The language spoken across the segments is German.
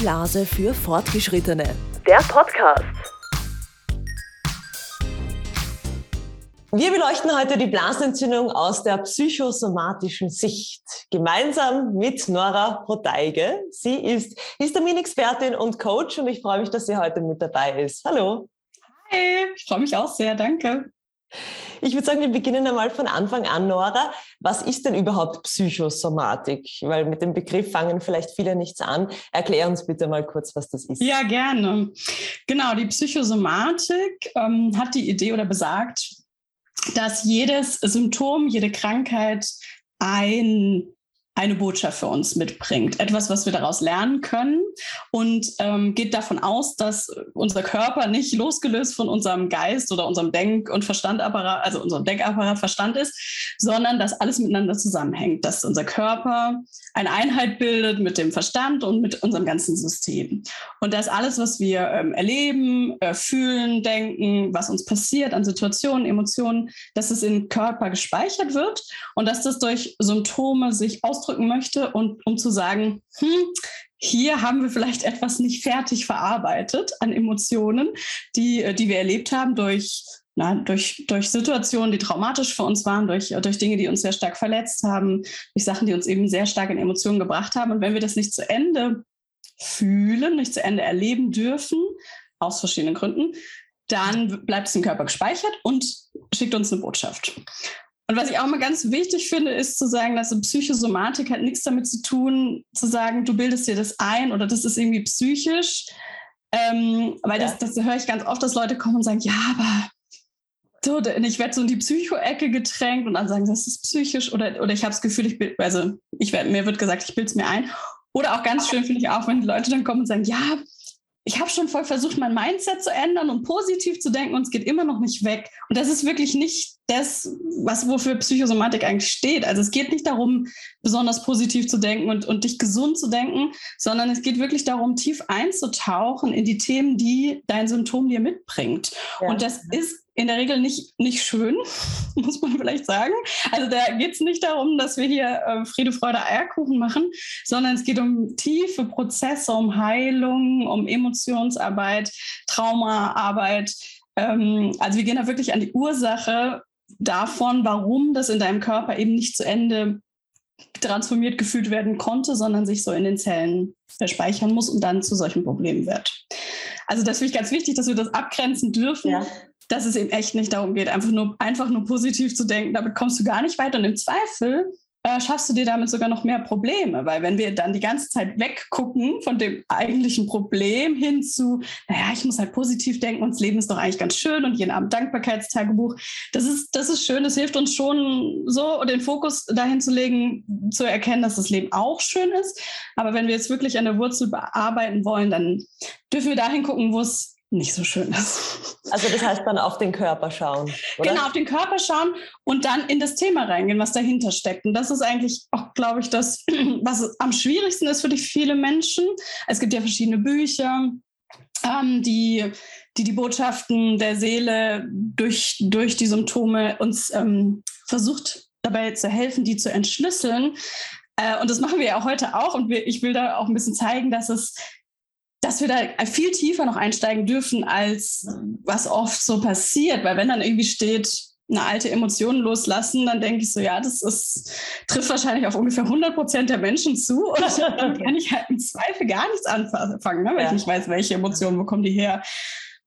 Blase für Fortgeschrittene. Der Podcast. Wir beleuchten heute die Blasenentzündung aus der psychosomatischen Sicht. Gemeinsam mit Nora Roteige. Sie ist Histaminexpertin und Coach und ich freue mich, dass sie heute mit dabei ist. Hallo. Hi, ich freue mich auch sehr. Danke. Ich würde sagen, wir beginnen einmal von Anfang an, Nora. Was ist denn überhaupt Psychosomatik? Weil mit dem Begriff fangen vielleicht viele nichts an. Erklär uns bitte mal kurz, was das ist. Ja, gerne. Genau, die Psychosomatik ähm, hat die Idee oder besagt, dass jedes Symptom, jede Krankheit ein eine Botschaft für uns mitbringt, etwas, was wir daraus lernen können und ähm, geht davon aus, dass unser Körper nicht losgelöst von unserem Geist oder unserem Denk- und Verstandapparat, also unserem Denkapparat Verstand ist, sondern dass alles miteinander zusammenhängt, dass unser Körper eine Einheit bildet mit dem Verstand und mit unserem ganzen System. Und dass alles, was wir ähm, erleben, äh, fühlen, denken, was uns passiert an Situationen, Emotionen, dass es im Körper gespeichert wird und dass das durch Symptome sich ausdrückt ausdrücken möchte und um zu sagen, hm, hier haben wir vielleicht etwas nicht fertig verarbeitet an Emotionen, die, äh, die wir erlebt haben durch, na, durch, durch Situationen, die traumatisch für uns waren, durch, durch Dinge, die uns sehr stark verletzt haben, durch Sachen, die uns eben sehr stark in Emotionen gebracht haben. Und wenn wir das nicht zu Ende fühlen, nicht zu Ende erleben dürfen, aus verschiedenen Gründen, dann bleibt es im Körper gespeichert und schickt uns eine Botschaft. Und was ich auch mal ganz wichtig finde, ist zu sagen, dass Psychosomatik hat nichts damit zu tun, zu sagen, du bildest dir das ein oder das ist irgendwie psychisch. Ähm, weil ja. das, das höre ich ganz oft, dass Leute kommen und sagen, ja, aber so, ich werde so in die Psycho-Ecke gedrängt und dann sagen, das ist psychisch oder, oder ich habe das Gefühl, ich bild, also ich werd, mir wird gesagt, ich bilde es mir ein. Oder auch ganz schön finde ich auch, wenn die Leute dann kommen und sagen, ja, ich habe schon voll versucht, mein Mindset zu ändern und positiv zu denken und es geht immer noch nicht weg. Und das ist wirklich nicht das, was wofür Psychosomatik eigentlich steht. Also es geht nicht darum, besonders positiv zu denken und, und dich gesund zu denken, sondern es geht wirklich darum, tief einzutauchen in die Themen, die dein Symptom dir mitbringt. Ja. Und das ist in der Regel nicht, nicht schön, muss man vielleicht sagen. Also da geht es nicht darum, dass wir hier äh, Friede, Freude, Eierkuchen machen, sondern es geht um tiefe Prozesse, um Heilung, um Emotionsarbeit, Traumaarbeit. Ähm, also wir gehen da wirklich an die Ursache davon, warum das in deinem Körper eben nicht zu Ende transformiert gefühlt werden konnte, sondern sich so in den Zellen speichern muss und dann zu solchen Problemen wird. Also das finde ich ganz wichtig, dass wir das abgrenzen dürfen, ja. Dass es eben echt nicht darum geht, einfach nur, einfach nur positiv zu denken, damit kommst du gar nicht weiter. Und im Zweifel äh, schaffst du dir damit sogar noch mehr Probleme. Weil wenn wir dann die ganze Zeit weggucken von dem eigentlichen Problem hin zu, naja, ich muss halt positiv denken und das Leben ist doch eigentlich ganz schön und jeden Abend Dankbarkeitstagebuch, das ist, das ist schön, das hilft uns schon so, den Fokus dahin zu legen, zu erkennen, dass das Leben auch schön ist. Aber wenn wir jetzt wirklich an der Wurzel bearbeiten wollen, dann dürfen wir dahin gucken, wo es nicht so schön ist. Also das heißt dann auf den Körper schauen. Oder? Genau, auf den Körper schauen und dann in das Thema reingehen, was dahinter steckt. Und das ist eigentlich auch, glaube ich, das, was am schwierigsten ist für die viele Menschen. Es gibt ja verschiedene Bücher, ähm, die, die die Botschaften der Seele durch, durch die Symptome uns ähm, versucht dabei zu helfen, die zu entschlüsseln. Äh, und das machen wir ja heute auch. Und ich will da auch ein bisschen zeigen, dass es dass wir da viel tiefer noch einsteigen dürfen, als was oft so passiert. Weil wenn dann irgendwie steht, eine alte Emotion loslassen, dann denke ich so, ja, das ist, trifft wahrscheinlich auf ungefähr 100 Prozent der Menschen zu. Und dann kann ich halt im Zweifel gar nichts anfangen, ne? weil ja. ich nicht weiß, welche Emotionen, wo kommen die her.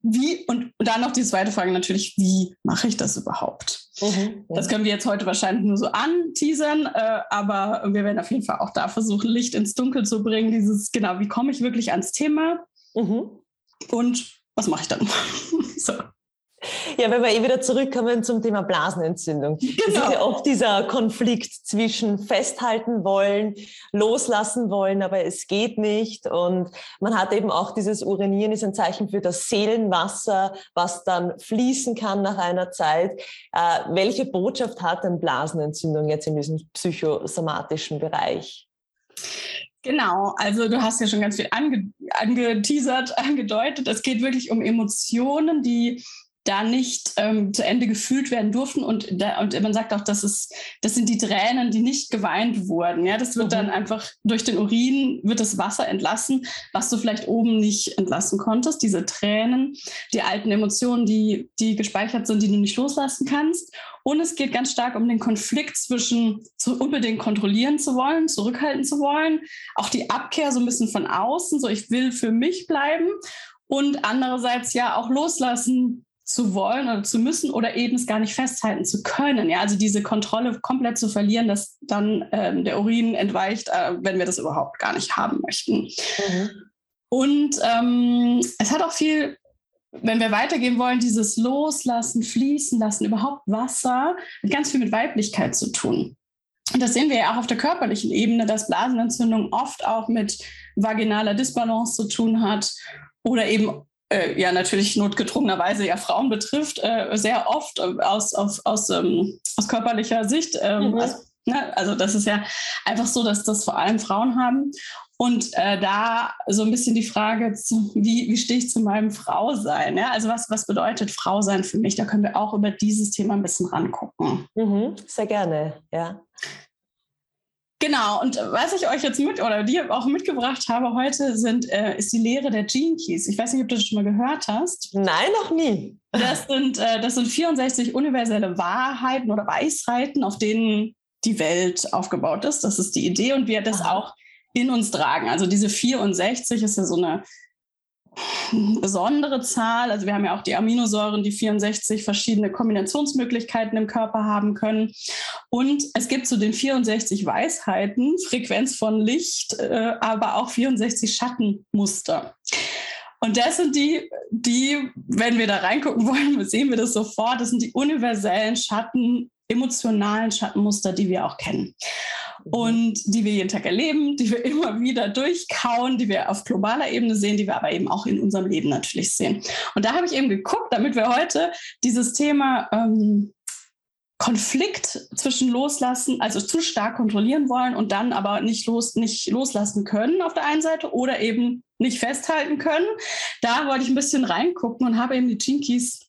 Wie, und, und dann noch die zweite Frage natürlich, wie mache ich das überhaupt? Mhm, das können wir jetzt heute wahrscheinlich nur so anteasern, äh, aber wir werden auf jeden Fall auch da versuchen, Licht ins Dunkel zu bringen. Dieses, genau, wie komme ich wirklich ans Thema? Mhm. Und was mache ich dann? so. Ja, wenn wir eh wieder zurückkommen zum Thema Blasenentzündung. Genau. Das ist ja oft dieser Konflikt zwischen festhalten wollen, loslassen wollen, aber es geht nicht. Und man hat eben auch dieses Urinieren ist ein Zeichen für das Seelenwasser, was dann fließen kann nach einer Zeit. Äh, welche Botschaft hat denn Blasenentzündung jetzt in diesem psychosomatischen Bereich? Genau, also du hast ja schon ganz viel ange angeteasert, angedeutet. Es geht wirklich um Emotionen, die da nicht ähm, zu Ende gefühlt werden durften. Und, da, und man sagt auch, das, ist, das sind die Tränen, die nicht geweint wurden. Ja, das wird mhm. dann einfach durch den Urin, wird das Wasser entlassen, was du vielleicht oben nicht entlassen konntest. Diese Tränen, die alten Emotionen, die, die gespeichert sind, die du nicht loslassen kannst. Und es geht ganz stark um den Konflikt zwischen zu unbedingt kontrollieren zu wollen, zurückhalten zu wollen, auch die Abkehr so ein bisschen von außen, so ich will für mich bleiben und andererseits ja auch loslassen zu wollen oder zu müssen oder eben es gar nicht festhalten zu können. Ja, also diese Kontrolle komplett zu verlieren, dass dann ähm, der Urin entweicht, äh, wenn wir das überhaupt gar nicht haben möchten. Mhm. Und ähm, es hat auch viel, wenn wir weitergehen wollen, dieses Loslassen, Fließen lassen, überhaupt Wasser, ganz viel mit Weiblichkeit zu tun. Und das sehen wir ja auch auf der körperlichen Ebene, dass Blasenentzündung oft auch mit vaginaler Disbalance zu tun hat oder eben äh, ja natürlich notgedrungenerweise ja Frauen betrifft, äh, sehr oft äh, aus, auf, aus, ähm, aus körperlicher Sicht. Ähm, mhm. also, ne, also, das ist ja einfach so, dass das vor allem Frauen haben. Und äh, da so ein bisschen die Frage, zu, wie, wie stehe ich zu meinem Frausein? Ja? Also was, was bedeutet Frausein für mich? Da können wir auch über dieses Thema ein bisschen rangucken. Mhm, sehr gerne, ja. Genau, und was ich euch jetzt mit oder dir auch mitgebracht habe heute, sind, äh, ist die Lehre der Gene Keys. Ich weiß nicht, ob du das schon mal gehört hast. Nein, noch nie. Das sind, äh, das sind 64 universelle Wahrheiten oder Weisheiten, auf denen die Welt aufgebaut ist. Das ist die Idee und wir das auch in uns tragen. Also diese 64 ist ja so eine besondere Zahl. Also wir haben ja auch die Aminosäuren, die 64 verschiedene Kombinationsmöglichkeiten im Körper haben können. Und es gibt zu den 64 Weisheiten Frequenz von Licht, äh, aber auch 64 Schattenmuster. Und das sind die, die, wenn wir da reingucken wollen, sehen wir das sofort, das sind die universellen Schatten, emotionalen Schattenmuster, die wir auch kennen. Mhm. und die wir jeden Tag erleben, die wir immer wieder durchkauen, die wir auf globaler Ebene sehen, die wir aber eben auch in unserem Leben natürlich sehen. Und da habe ich eben geguckt, damit wir heute dieses Thema ähm, Konflikt zwischen loslassen, also zu stark kontrollieren wollen und dann aber nicht, los, nicht loslassen können auf der einen Seite oder eben nicht festhalten können. Da wollte ich ein bisschen reingucken und habe eben die Jinkies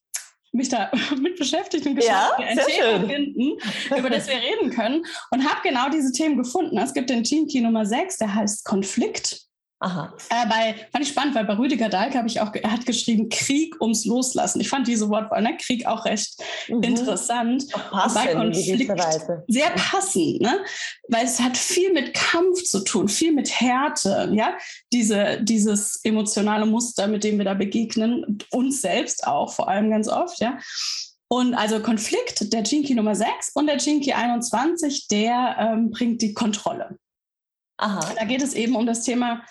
mich da mit beschäftigt und geschaut, ja, ein Thema schön. finden, über das wir reden können. Und habe genau diese Themen gefunden. Es gibt den Team Key Nummer 6, der heißt Konflikt. Aha. Äh, bei, fand ich spannend, weil bei Rüdiger Dahlke habe ich auch, er hat geschrieben Krieg ums Loslassen. Ich fand diese Wortwahl, ne, Krieg auch recht mhm. interessant. Auch passend, bei Konflikt sehr passend, ne? weil es hat viel mit Kampf zu tun, viel mit Härte, ja, diese, dieses emotionale Muster, mit dem wir da begegnen, uns selbst auch vor allem ganz oft, ja. Und also Konflikt, der Jinky Nummer 6 und der Jinky 21, der ähm, bringt die Kontrolle. Aha. Da geht es eben um das Thema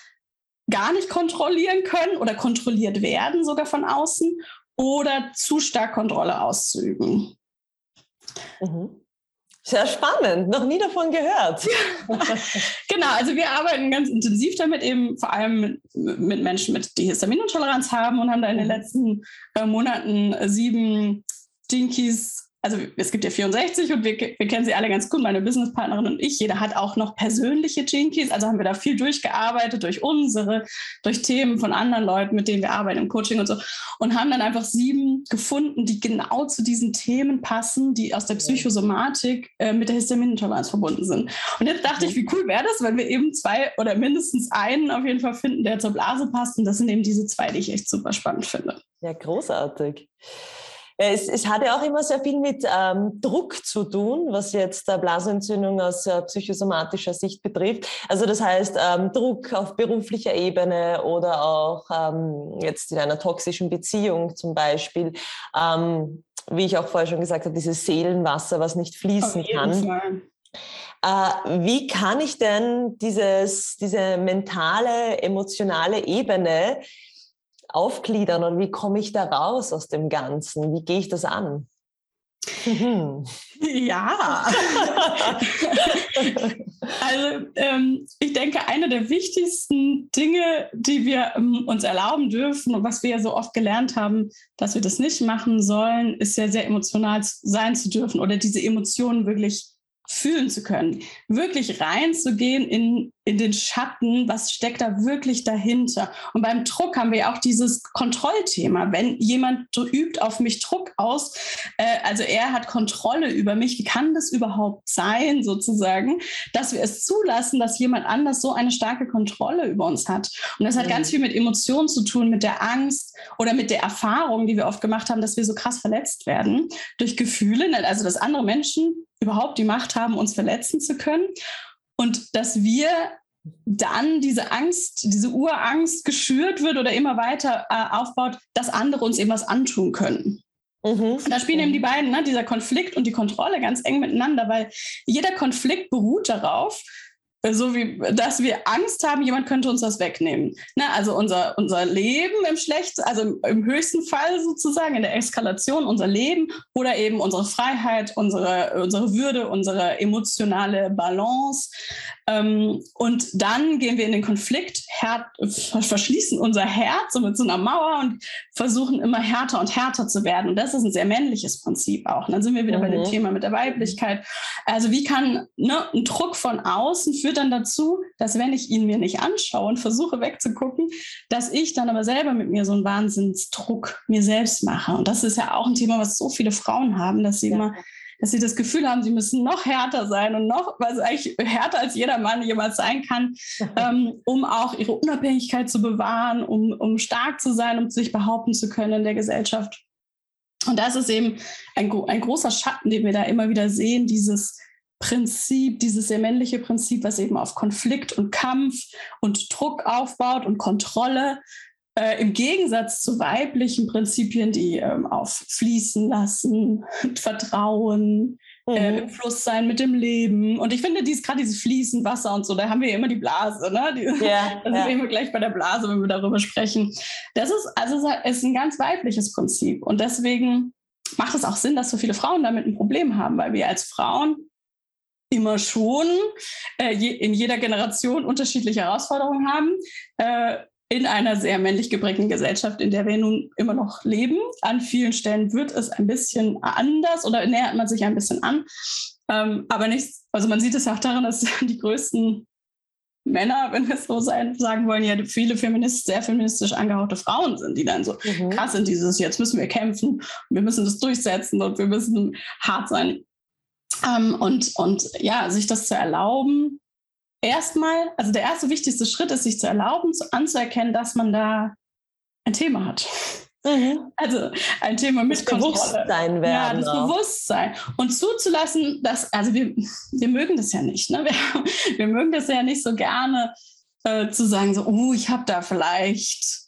gar nicht kontrollieren können oder kontrolliert werden, sogar von außen, oder zu stark Kontrolle auszuüben. Mhm. Sehr spannend, noch nie davon gehört. genau, also wir arbeiten ganz intensiv damit, eben vor allem mit, mit Menschen, mit, die Histaminintoleranz haben und haben da in den mhm. letzten äh, Monaten sieben Jinkies also es gibt ja 64 und wir, wir kennen sie alle ganz gut, meine Businesspartnerin und ich. Jeder hat auch noch persönliche Jinkies, also haben wir da viel durchgearbeitet durch unsere, durch Themen von anderen Leuten, mit denen wir arbeiten im Coaching und so und haben dann einfach sieben gefunden, die genau zu diesen Themen passen, die aus der Psychosomatik äh, mit der Histaminintoleranz verbunden sind. Und jetzt dachte ich, wie cool wäre das, wenn wir eben zwei oder mindestens einen auf jeden Fall finden, der zur Blase passt und das sind eben diese zwei, die ich echt super spannend finde. Ja, großartig. Es, es hat ja auch immer sehr viel mit ähm, Druck zu tun, was jetzt äh, Blasenentzündung aus äh, psychosomatischer Sicht betrifft. Also das heißt ähm, Druck auf beruflicher Ebene oder auch ähm, jetzt in einer toxischen Beziehung zum Beispiel. Ähm, wie ich auch vorher schon gesagt habe, dieses Seelenwasser, was nicht fließen kann. Äh, wie kann ich denn dieses, diese mentale, emotionale Ebene aufgliedern und wie komme ich da raus aus dem Ganzen? Wie gehe ich das an? Ja, also ähm, ich denke, eine der wichtigsten Dinge, die wir ähm, uns erlauben dürfen und was wir ja so oft gelernt haben, dass wir das nicht machen sollen, ist ja sehr emotional sein zu dürfen oder diese Emotionen wirklich fühlen zu können, wirklich reinzugehen in, in den Schatten, was steckt da wirklich dahinter. Und beim Druck haben wir ja auch dieses Kontrollthema. Wenn jemand übt auf mich Druck aus, äh, also er hat Kontrolle über mich, wie kann das überhaupt sein, sozusagen, dass wir es zulassen, dass jemand anders so eine starke Kontrolle über uns hat. Und das hat mhm. ganz viel mit Emotionen zu tun, mit der Angst oder mit der Erfahrung, die wir oft gemacht haben, dass wir so krass verletzt werden durch Gefühle, also dass andere Menschen überhaupt die Macht haben, uns verletzen zu können. Und dass wir dann diese Angst, diese Urangst geschürt wird oder immer weiter äh, aufbaut, dass andere uns eben was antun können. Mhm. Und da spielen eben die beiden, ne, dieser Konflikt und die Kontrolle ganz eng miteinander, weil jeder Konflikt beruht darauf, so wie, dass wir Angst haben, jemand könnte uns das wegnehmen. Ne? Also unser, unser Leben im schlechten, also im, im, höchsten Fall sozusagen, in der Eskalation, unser Leben oder eben unsere Freiheit, unsere, unsere Würde, unsere emotionale Balance. Ähm, und dann gehen wir in den Konflikt, her verschließen unser Herz so mit so einer Mauer und versuchen immer härter und härter zu werden. Und das ist ein sehr männliches Prinzip auch. Und dann sind wir wieder mhm. bei dem mhm. Thema mit der Weiblichkeit. Also wie kann ne, ein Druck von außen führt dann dazu, dass wenn ich ihn mir nicht anschaue und versuche wegzugucken, dass ich dann aber selber mit mir so einen Wahnsinnsdruck mir selbst mache. Und das ist ja auch ein Thema, was so viele Frauen haben, dass sie ja. immer dass sie das Gefühl haben, sie müssen noch härter sein und noch, was eigentlich härter als jeder Mann jemals sein kann, ähm, um auch ihre Unabhängigkeit zu bewahren, um, um stark zu sein, um sich behaupten zu können in der Gesellschaft. Und das ist eben ein, ein großer Schatten, den wir da immer wieder sehen, dieses Prinzip, dieses sehr männliche Prinzip, was eben auf Konflikt und Kampf und Druck aufbaut und Kontrolle, äh, Im Gegensatz zu weiblichen Prinzipien, die ähm, auf Fließen lassen, Vertrauen, äh, mhm. äh, im Fluss sein mit dem Leben. Und ich finde, dies, gerade dieses Fließen, Wasser und so, da haben wir ja immer die Blase. Ne? Die, ja, da ja. sind wir gleich bei der Blase, wenn wir darüber sprechen. Das ist also ist ein ganz weibliches Prinzip. Und deswegen macht es auch Sinn, dass so viele Frauen damit ein Problem haben, weil wir als Frauen immer schon äh, je, in jeder Generation unterschiedliche Herausforderungen haben. Äh, in einer sehr männlich geprägten Gesellschaft, in der wir nun immer noch leben. An vielen Stellen wird es ein bisschen anders oder nähert man sich ein bisschen an. Ähm, aber nicht, also man sieht es auch daran, dass die größten Männer, wenn wir es so sein, sagen wollen, ja viele Feminist, sehr feministisch angehauchte Frauen sind, die dann so mhm. krass sind, dieses, jetzt müssen wir kämpfen, wir müssen das durchsetzen und wir müssen hart sein. Ähm, und, und ja, sich das zu erlauben, erstmal, also der erste wichtigste Schritt ist, sich zu erlauben, zu, anzuerkennen, dass man da ein Thema hat. Mhm. Also ein Thema mit das Bewusstsein werden. Ja, das auch. Bewusstsein. Und zuzulassen, dass, also wir, wir mögen das ja nicht, ne? Wir, wir mögen das ja nicht so gerne, äh, zu sagen, so, oh, ich habe da vielleicht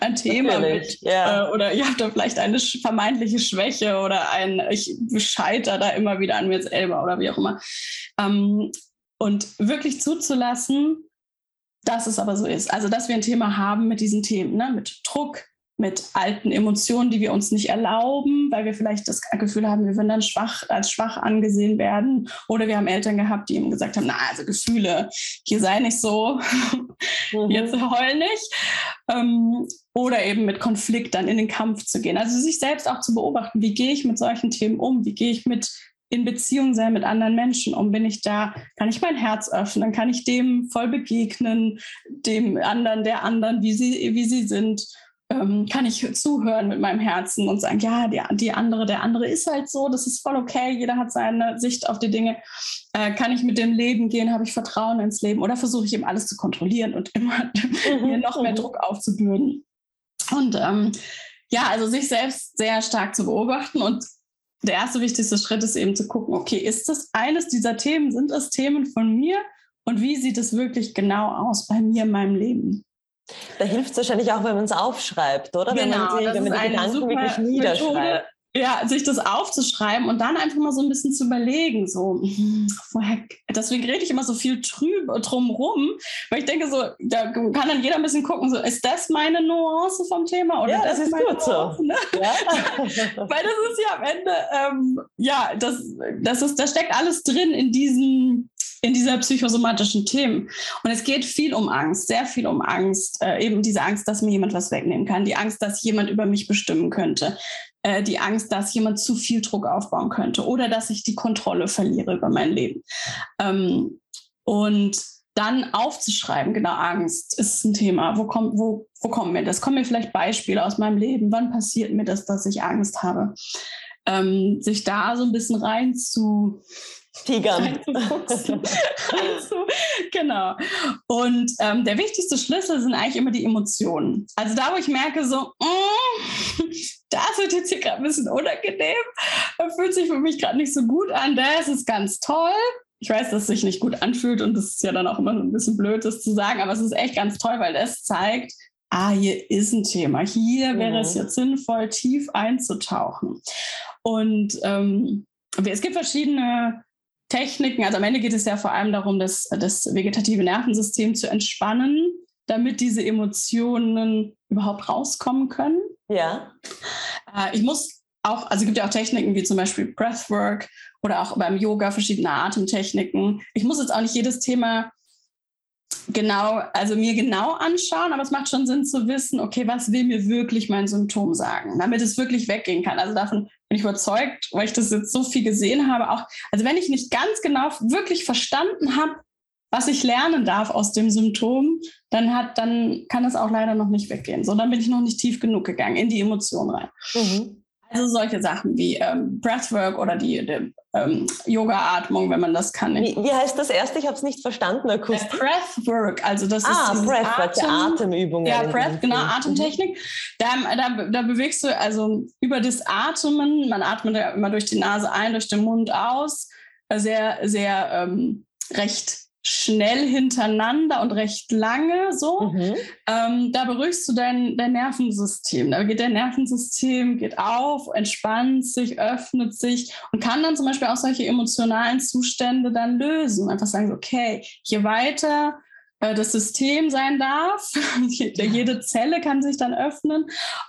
ein Thema Natürlich, mit ja. äh, oder ich habe da vielleicht eine vermeintliche Schwäche oder ein, ich scheitere da immer wieder an mir selber oder wie auch immer. Ähm, und wirklich zuzulassen, dass es aber so ist. Also, dass wir ein Thema haben mit diesen Themen, ne? mit Druck, mit alten Emotionen, die wir uns nicht erlauben, weil wir vielleicht das Gefühl haben, wir würden dann schwach, als schwach angesehen werden. Oder wir haben Eltern gehabt, die ihm gesagt haben, na, also Gefühle, hier sei nicht so, mhm. jetzt heul nicht. Ähm, oder eben mit Konflikt dann in den Kampf zu gehen. Also sich selbst auch zu beobachten, wie gehe ich mit solchen Themen um? Wie gehe ich mit in Beziehung sein mit anderen Menschen um? Bin ich da, kann ich mein Herz öffnen? Kann ich dem voll begegnen, dem anderen, der anderen, wie sie, wie sie sind? Ähm, kann ich zuhören mit meinem Herzen und sagen, ja, die, die andere, der andere ist halt so, das ist voll okay, jeder hat seine Sicht auf die Dinge. Äh, kann ich mit dem Leben gehen? Habe ich Vertrauen ins Leben? Oder versuche ich eben alles zu kontrollieren und immer mir noch mehr mhm. Druck aufzubürden? Und ähm, ja, also sich selbst sehr stark zu beobachten und der erste wichtigste Schritt ist eben zu gucken, okay, ist das eines dieser Themen, sind das Themen von mir und wie sieht es wirklich genau aus bei mir in meinem Leben? Da hilft es wahrscheinlich auch, wenn man es aufschreibt, oder? Genau, wenn man, die, wenn man die Gedanken wirklich niederschreibt. Methode, ja, sich das aufzuschreiben und dann einfach mal so ein bisschen zu überlegen, so, hm, woher, deswegen rede ich immer so viel drüb, drumrum, weil ich denke so, da kann dann jeder ein bisschen gucken, so, ist das meine Nuance vom Thema? Oder ja, das, das ist gut Nuance, so. Ne? Ja. weil das ist ja am Ende, ähm, ja, das, das ist, da steckt alles drin in diesen, in dieser psychosomatischen Themen. Und es geht viel um Angst, sehr viel um Angst. Äh, eben diese Angst, dass mir jemand was wegnehmen kann, die Angst, dass jemand über mich bestimmen könnte, äh, die Angst, dass jemand zu viel Druck aufbauen könnte oder dass ich die Kontrolle verliere über mein Leben. Ähm, und dann aufzuschreiben, genau, Angst ist ein Thema. Wo kommt, wo, wo kommt mir das? Kommen mir vielleicht Beispiele aus meinem Leben? Wann passiert mir das, dass ich Angst habe? Ähm, sich da so ein bisschen rein zu Tigern. genau. Und ähm, der wichtigste Schlüssel sind eigentlich immer die Emotionen. Also da, wo ich merke, so, mm, das wird jetzt hier gerade ein bisschen unangenehm, fühlt sich für mich gerade nicht so gut an, das ist ganz toll ich weiß, dass es sich nicht gut anfühlt und das ist ja dann auch immer so ein bisschen blöd, das zu sagen, aber es ist echt ganz toll, weil das zeigt, ah, hier ist ein Thema. Hier wäre es mhm. jetzt sinnvoll, tief einzutauchen. Und ähm, es gibt verschiedene Techniken. Also am Ende geht es ja vor allem darum, das, das vegetative Nervensystem zu entspannen, damit diese Emotionen überhaupt rauskommen können. Ja. Äh, ich muss auch, also es gibt ja auch Techniken wie zum Beispiel Breathwork oder auch beim Yoga verschiedene Atemtechniken. Ich muss jetzt auch nicht jedes Thema genau, also mir genau anschauen, aber es macht schon Sinn zu wissen, okay, was will mir wirklich mein Symptom sagen, damit es wirklich weggehen kann. Also davon bin ich überzeugt, weil ich das jetzt so viel gesehen habe, auch, also wenn ich nicht ganz genau wirklich verstanden habe, was ich lernen darf aus dem Symptom, dann hat, dann kann es auch leider noch nicht weggehen. So, dann bin ich noch nicht tief genug gegangen in die Emotion rein. Mhm. Also solche Sachen wie ähm, Breathwork oder die, die ähm, Yoga-Atmung, wenn man das kann. Wie, wie heißt das erste? Ich habe es nicht verstanden. Akustisch. Breathwork, also das ah, ist Breathwork, Atem, Atemübung. Ja, Breath, genau, Atemtechnik. Da, da, da bewegst du also über das Atmen, man atmet ja immer durch die Nase ein, durch den Mund aus, sehr, sehr ähm, recht schnell hintereinander und recht lange so. Mhm. Ähm, da beruhigst du dein, dein Nervensystem. Da geht dein Nervensystem, geht auf, entspannt sich, öffnet sich und kann dann zum Beispiel auch solche emotionalen Zustände dann lösen. Einfach sagen, okay, je weiter äh, das System sein darf. Jede Zelle kann sich dann öffnen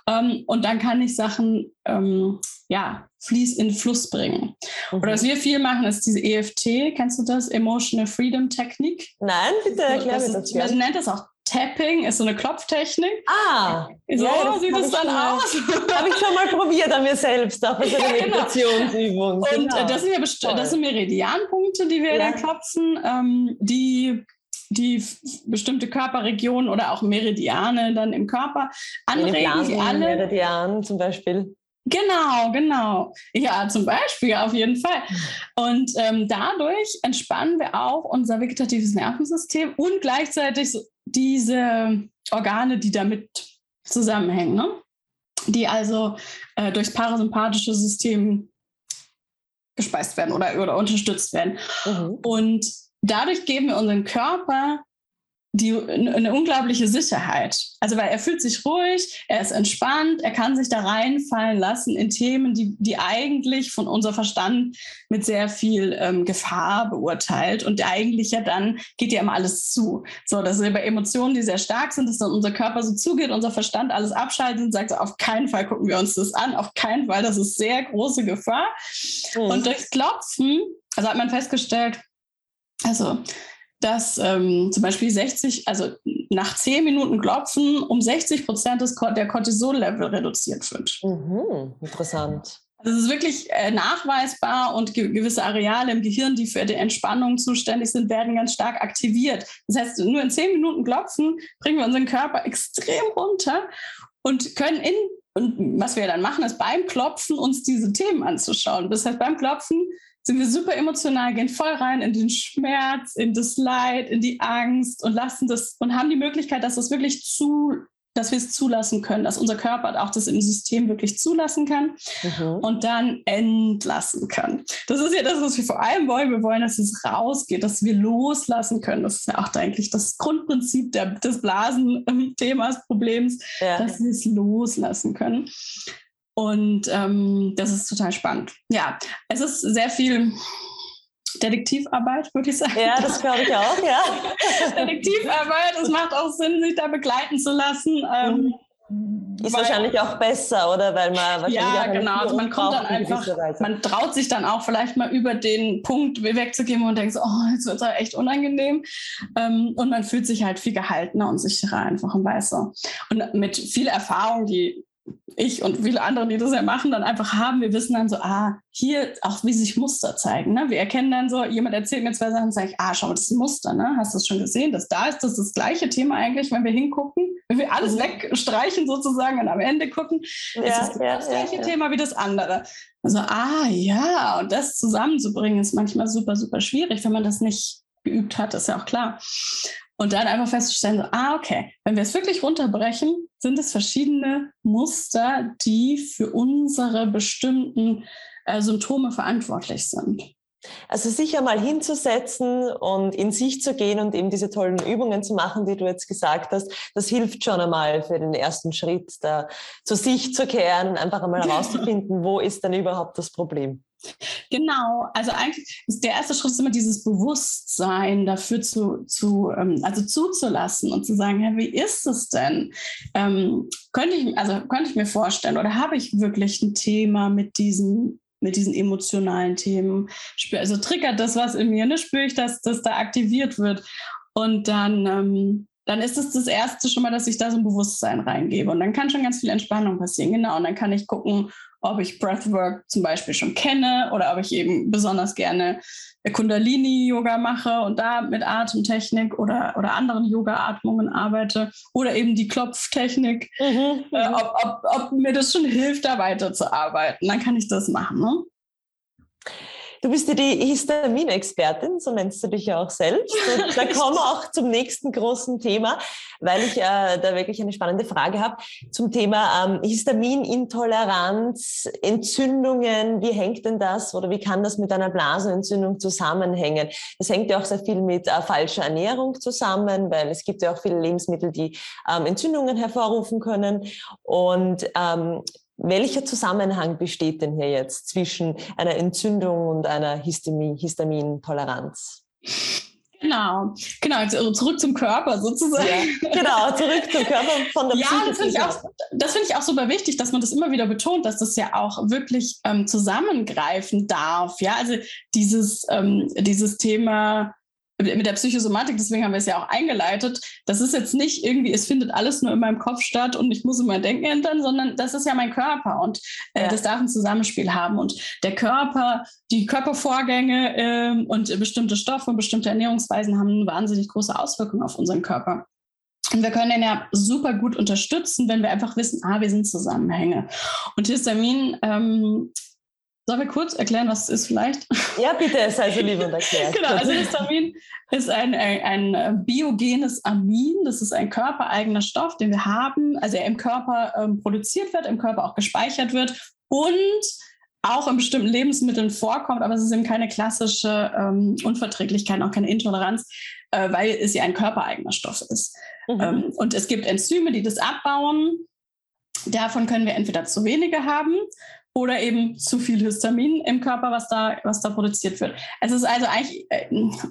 ähm, und dann kann ich Sachen ähm, ja, fließ in Fluss bringen. Mhm. Oder was wir viel machen, ist diese EFT, kennst du das? Emotional Freedom Technik. Nein, bitte erklär mir das. Man nennt das auch Tapping, ist so eine Klopftechnik. Ah, so ja, sieht es dann aus. Habe ich schon mal probiert an mir selbst, auch bei so einer genau. Meditationsübung. Und genau. das, sind ja das sind Meridianpunkte, die wir ja. da klopfen, ähm, die die bestimmte Körperregionen oder auch Meridiane dann im Körper anregen. Die alle. Meridian zum Beispiel. Genau, genau. Ja, zum Beispiel, auf jeden Fall. Und ähm, dadurch entspannen wir auch unser vegetatives Nervensystem und gleichzeitig so diese Organe, die damit zusammenhängen, ne? die also äh, durchs parasympathische System gespeist werden oder, oder unterstützt werden. Mhm. Und dadurch geben wir unseren Körper die, eine unglaubliche Sicherheit. Also weil er fühlt sich ruhig, er ist entspannt, er kann sich da reinfallen lassen in Themen, die, die eigentlich von unserem Verstand mit sehr viel ähm, Gefahr beurteilt und eigentlich ja dann geht ja immer alles zu. So, dass bei Emotionen, die sehr stark sind, dass dann unser Körper so zugeht, unser Verstand alles abschaltet und sagt, so, auf keinen Fall gucken wir uns das an, auf keinen Fall, das ist sehr große Gefahr. Mhm. Und durchs Klopfen, also hat man festgestellt, also, dass ähm, zum Beispiel 60, also nach 10 Minuten Klopfen um 60 Prozent des, der Cortisol-Level reduziert wird. Mhm, interessant. Das ist wirklich äh, nachweisbar und ge gewisse Areale im Gehirn, die für die Entspannung zuständig sind, werden ganz stark aktiviert. Das heißt, nur in 10 Minuten Klopfen bringen wir unseren Körper extrem runter und können in, und was wir dann machen, ist beim Klopfen uns diese Themen anzuschauen. Das heißt, beim Klopfen sind wir super emotional, gehen voll rein in den Schmerz, in das Leid, in die Angst und lassen das und haben die Möglichkeit, dass das wirklich zu, dass wir es zulassen können, dass unser Körper auch das im System wirklich zulassen kann mhm. und dann entlassen kann. Das ist ja das, was wir vor allem wollen. Wir wollen, dass es rausgeht, dass wir loslassen können. Das ist ja auch eigentlich das Grundprinzip der, des Blasen-Themas, Problems, ja. dass wir es loslassen können. Und ähm, das ist total spannend. Ja, es ist sehr viel Detektivarbeit, würde ich sagen. Ja, das glaube ich auch, ja. Detektivarbeit, es macht auch Sinn, sich da begleiten zu lassen. Ähm, ist weil, wahrscheinlich auch besser, oder? Weil man wahrscheinlich ja, genau. Also man kommt dann einfach, man traut sich dann auch vielleicht mal über den Punkt wegzugehen und denkt so, oh, jetzt wird es echt unangenehm. Ähm, und man fühlt sich halt viel gehaltener und sicherer einfach und weißer. Und mit viel Erfahrung, die ich und viele andere, die das ja machen, dann einfach haben. Wir wissen dann so, ah, hier auch wie sich Muster zeigen. Ne? Wir erkennen dann so, jemand erzählt mir zwei Sachen, sage ich, ah, schau mal, das ist ein Muster, ne? Hast du das schon gesehen? Das da ist, das ist das gleiche Thema eigentlich, wenn wir hingucken. Wenn wir alles mhm. wegstreichen sozusagen und am Ende gucken, ja, ist es ja, das gleiche ja, Thema wie das andere. Also, ah ja, und das zusammenzubringen ist manchmal super, super schwierig, wenn man das nicht geübt hat, ist ja auch klar. Und dann einfach festzustellen, so, ah, okay, wenn wir es wirklich runterbrechen, sind es verschiedene Muster, die für unsere bestimmten äh, Symptome verantwortlich sind. Also sicher mal hinzusetzen und in sich zu gehen und eben diese tollen Übungen zu machen, die du jetzt gesagt hast, das hilft schon einmal für den ersten Schritt, da zu sich zu kehren und einfach einmal herauszufinden, wo ist denn überhaupt das Problem. Genau, also eigentlich ist der erste Schritt ist immer dieses Bewusstsein dafür zu, zu ähm, also zuzulassen und zu sagen, ja, wie ist es denn? Ähm, könnte ich, also könnte ich mir vorstellen, oder habe ich wirklich ein Thema mit diesen mit diesen emotionalen Themen. Also triggert das was in mir, ne? spüre ich, dass das da aktiviert wird. Und dann, ähm, dann ist es das Erste schon mal, dass ich da so ein Bewusstsein reingebe. Und dann kann schon ganz viel Entspannung passieren. Genau. Und dann kann ich gucken, ob ich Breathwork zum Beispiel schon kenne oder ob ich eben besonders gerne Kundalini-Yoga mache und da mit Atemtechnik oder, oder anderen Yoga-Atmungen arbeite oder eben die Klopftechnik, mhm, äh, mhm. ob, ob, ob, mir das schon hilft, da weiterzuarbeiten. Dann kann ich das machen. Ne? Du bist ja die Histaminexpertin, so nennst du dich ja auch selbst. Und da kommen wir auch zum nächsten großen Thema, weil ich äh, da wirklich eine spannende Frage habe zum Thema ähm, Histaminintoleranz, Entzündungen. Wie hängt denn das oder wie kann das mit einer Blasenentzündung zusammenhängen? Das hängt ja auch sehr viel mit äh, falscher Ernährung zusammen, weil es gibt ja auch viele Lebensmittel, die ähm, Entzündungen hervorrufen können. Und ähm, welcher Zusammenhang besteht denn hier jetzt zwischen einer Entzündung und einer Histamin Histamintoleranz? Genau, genau, also zurück zum Körper sozusagen. Ja, genau, zurück zum Körper von der Ja, das finde ich, auch, find ich auch super wichtig, dass man das immer wieder betont, dass das ja auch wirklich ähm, zusammengreifen darf. Ja, also dieses, ähm, dieses Thema mit der Psychosomatik, deswegen haben wir es ja auch eingeleitet, das ist jetzt nicht irgendwie, es findet alles nur in meinem Kopf statt und ich muss immer Denken ändern, sondern das ist ja mein Körper und äh, ja. das darf ein Zusammenspiel haben. Und der Körper, die Körpervorgänge äh, und bestimmte Stoffe und bestimmte Ernährungsweisen haben eine wahnsinnig große Auswirkung auf unseren Körper. Und wir können den ja super gut unterstützen, wenn wir einfach wissen, ah, wir sind Zusammenhänge. Und Histamin ähm, Sollen wir kurz erklären, was es ist vielleicht? Ja, bitte, sei so lieb und erklär. genau, also Histamin ist ein, ein, ein, biogenes Amin. Das ist ein körpereigener Stoff, den wir haben, also er im Körper ähm, produziert wird, im Körper auch gespeichert wird und auch in bestimmten Lebensmitteln vorkommt, aber es ist eben keine klassische ähm, Unverträglichkeit, auch keine Intoleranz, äh, weil es ja ein körpereigener Stoff ist. Mhm. Ähm, und es gibt Enzyme, die das abbauen. Davon können wir entweder zu wenige haben oder eben zu viel Histamin im Körper, was da, was da produziert wird. Es ist also eigentlich äh,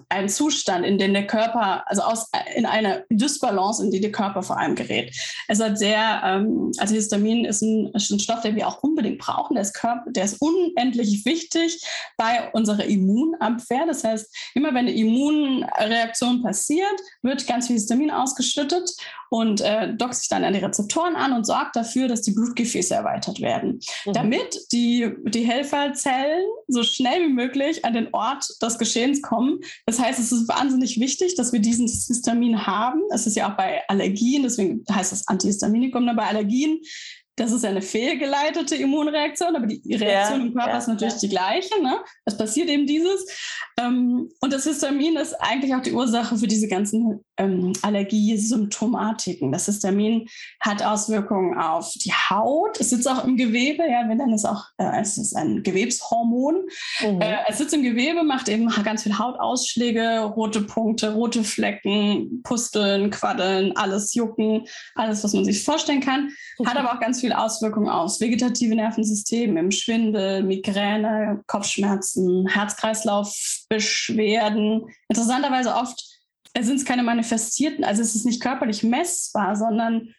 ein Zustand, in dem der Körper, also aus, in einer Dysbalance, in die der Körper vor allem gerät. Es hat sehr, ähm, also Histamin ist ein, ist ein, Stoff, den wir auch unbedingt brauchen. Der ist, Körper, der ist unendlich wichtig bei unserer Immunabwehr. Das heißt, immer wenn eine Immunreaktion passiert, wird ganz viel Histamin ausgeschüttet und äh, dockt sich dann an die Rezeptoren an und sorgt dafür, dass die Blutgefäße erweitert werden. Mhm. Damit die, die Helferzellen so schnell wie möglich an den Ort des Geschehens kommen. Das heißt, es ist wahnsinnig wichtig, dass wir diesen Histamin haben. Es ist ja auch bei Allergien, deswegen heißt es Antihistaminikum, bei Allergien das ist eine fehlgeleitete Immunreaktion, aber die Reaktion ja, im Körper ja, ist natürlich ja. die gleiche. Ne? Es passiert eben dieses. Ähm, und das Histamin ist eigentlich auch die Ursache für diese ganzen ähm, Allergiesymptomatiken. Das Histamin hat Auswirkungen auf die Haut. Es sitzt auch im Gewebe. Ja, wir nennen es auch, äh, es ist ein Gewebshormon. Mhm. Äh, es sitzt im Gewebe, macht eben ganz viel Hautausschläge, rote Punkte, rote Flecken, Pusteln, Quaddeln, alles jucken, alles, was man sich vorstellen kann. Hat aber auch ganz viele Auswirkungen aus. Vegetative Nervensystem, im Schwindel, Migräne, Kopfschmerzen, Herz-Kreislauf-Beschwerden. Interessanterweise oft sind es keine manifestierten, also es ist nicht körperlich messbar, sondern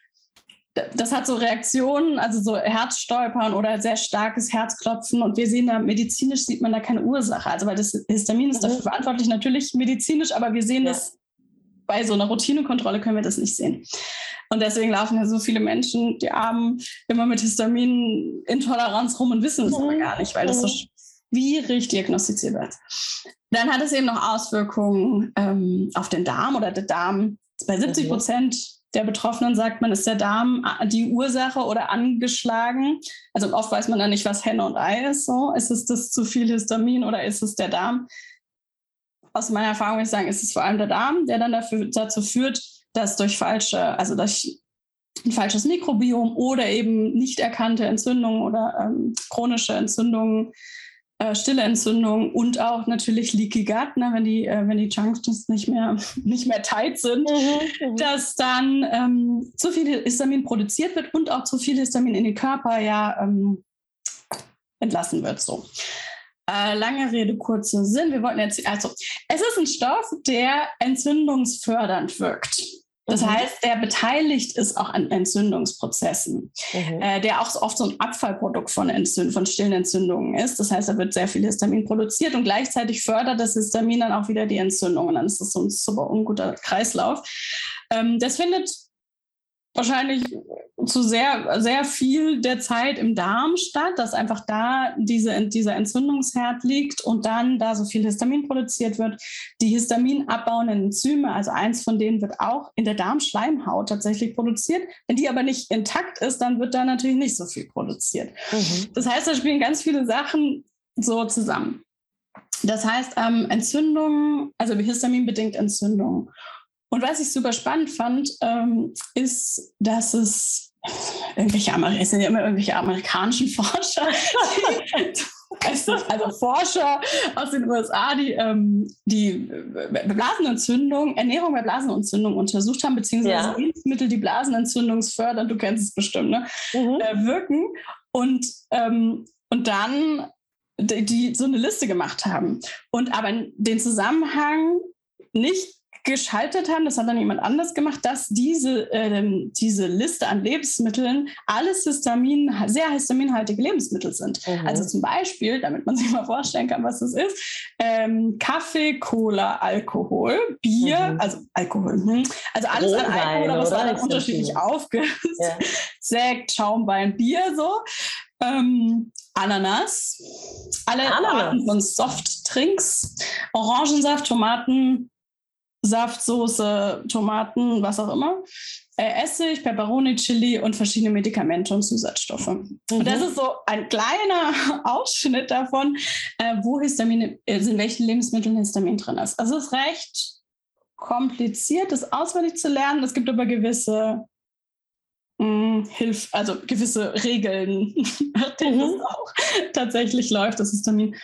das hat so Reaktionen, also so Herzstolpern oder sehr starkes Herzklopfen. Und wir sehen da, medizinisch sieht man da keine Ursache. Also weil das Histamin ist dafür mhm. verantwortlich, natürlich medizinisch, aber wir sehen ja. das bei so einer Routinekontrolle können wir das nicht sehen. Und deswegen laufen ja so viele Menschen, die Armen, immer mit Histaminintoleranz rum und wissen es aber gar nicht, weil das so mhm. schwierig diagnostiziert wird. Dann hat es eben noch Auswirkungen ähm, auf den Darm oder der Darm. Bei 70 Prozent der Betroffenen sagt man, ist der Darm äh, die Ursache oder angeschlagen. Also oft weiß man dann nicht, was Henne und Ei ist. So. Ist es das zu viel Histamin oder ist es der Darm? Aus meiner Erfahrung würde ich sagen, ist es vor allem der Darm, der dann dafür, dazu führt, dass durch falsche, also durch ein falsches Mikrobiom oder eben nicht erkannte Entzündungen oder ähm, chronische Entzündungen äh, stille Entzündung und auch natürlich Leaky Gut, ne, wenn die, äh, wenn die Junctions nicht mehr, nicht mehr tight sind, mhm, mhm, dass dann ähm, zu viel Histamin produziert wird und auch zu viel Histamin in den Körper ja ähm, entlassen wird. So. Äh, lange Rede, kurzer Sinn. Wir wollten jetzt, also, es ist ein Stoff, der entzündungsfördernd wirkt. Das mhm. heißt, der beteiligt ist auch an Entzündungsprozessen, mhm. äh, der auch oft so ein Abfallprodukt von, Entzünd von stillen Entzündungen ist. Das heißt, da wird sehr viel Histamin produziert und gleichzeitig fördert das Histamin dann auch wieder die Entzündung. Und dann ist das so ein super unguter Kreislauf. Ähm, das findet wahrscheinlich zu sehr, sehr viel der Zeit im Darm statt, dass einfach da diese, dieser Entzündungsherd liegt und dann da so viel Histamin produziert wird. Die Histamin abbauenden Enzyme, also eins von denen wird auch in der Darmschleimhaut tatsächlich produziert. Wenn die aber nicht intakt ist, dann wird da natürlich nicht so viel produziert. Mhm. Das heißt, da spielen ganz viele Sachen so zusammen. Das heißt, ähm, Entzündungen, also histaminbedingt Entzündungen. Und was ich super spannend fand, ähm, ist, dass es irgendwelche, es sind ja immer irgendwelche amerikanischen Forscher, also Forscher aus den USA, die ähm, die Blasenentzündung, Ernährung bei Blasenentzündung untersucht haben, beziehungsweise ja. Lebensmittel, die Blasenentzündungsfördern, du kennst es bestimmt, ne, mhm. äh, wirken. Und, ähm, und dann die, die so eine Liste gemacht haben und aber den Zusammenhang nicht geschaltet haben, das hat dann jemand anders gemacht, dass diese, äh, diese Liste an Lebensmitteln alles Histamin, sehr histaminhaltige Lebensmittel sind. Mhm. Also zum Beispiel, damit man sich mal vorstellen kann, was das ist, ähm, Kaffee, Cola, Alkohol, Bier, mhm. also Alkohol, hm. also alles Rotwein, an Alkohol, aber was war dann unterschiedlich aufgesägt, ja. Schaumwein, Bier so. Ähm, Ananas, alle Ananas. Arten von Softdrinks, Orangensaft, Tomaten, Saft, Soße, Tomaten, was auch immer. Äh, Essig, Peperoni, Chili und verschiedene Medikamente und Zusatzstoffe. Mhm. Und das ist so ein kleiner Ausschnitt davon, äh, wo Histamin, also in welchen Lebensmitteln Histamin drin ist. Also es ist recht kompliziert, das auswendig zu lernen. Es gibt aber gewisse hm, Hilf, also gewisse Regeln, nach denen mhm. das auch tatsächlich läuft, das Histamin.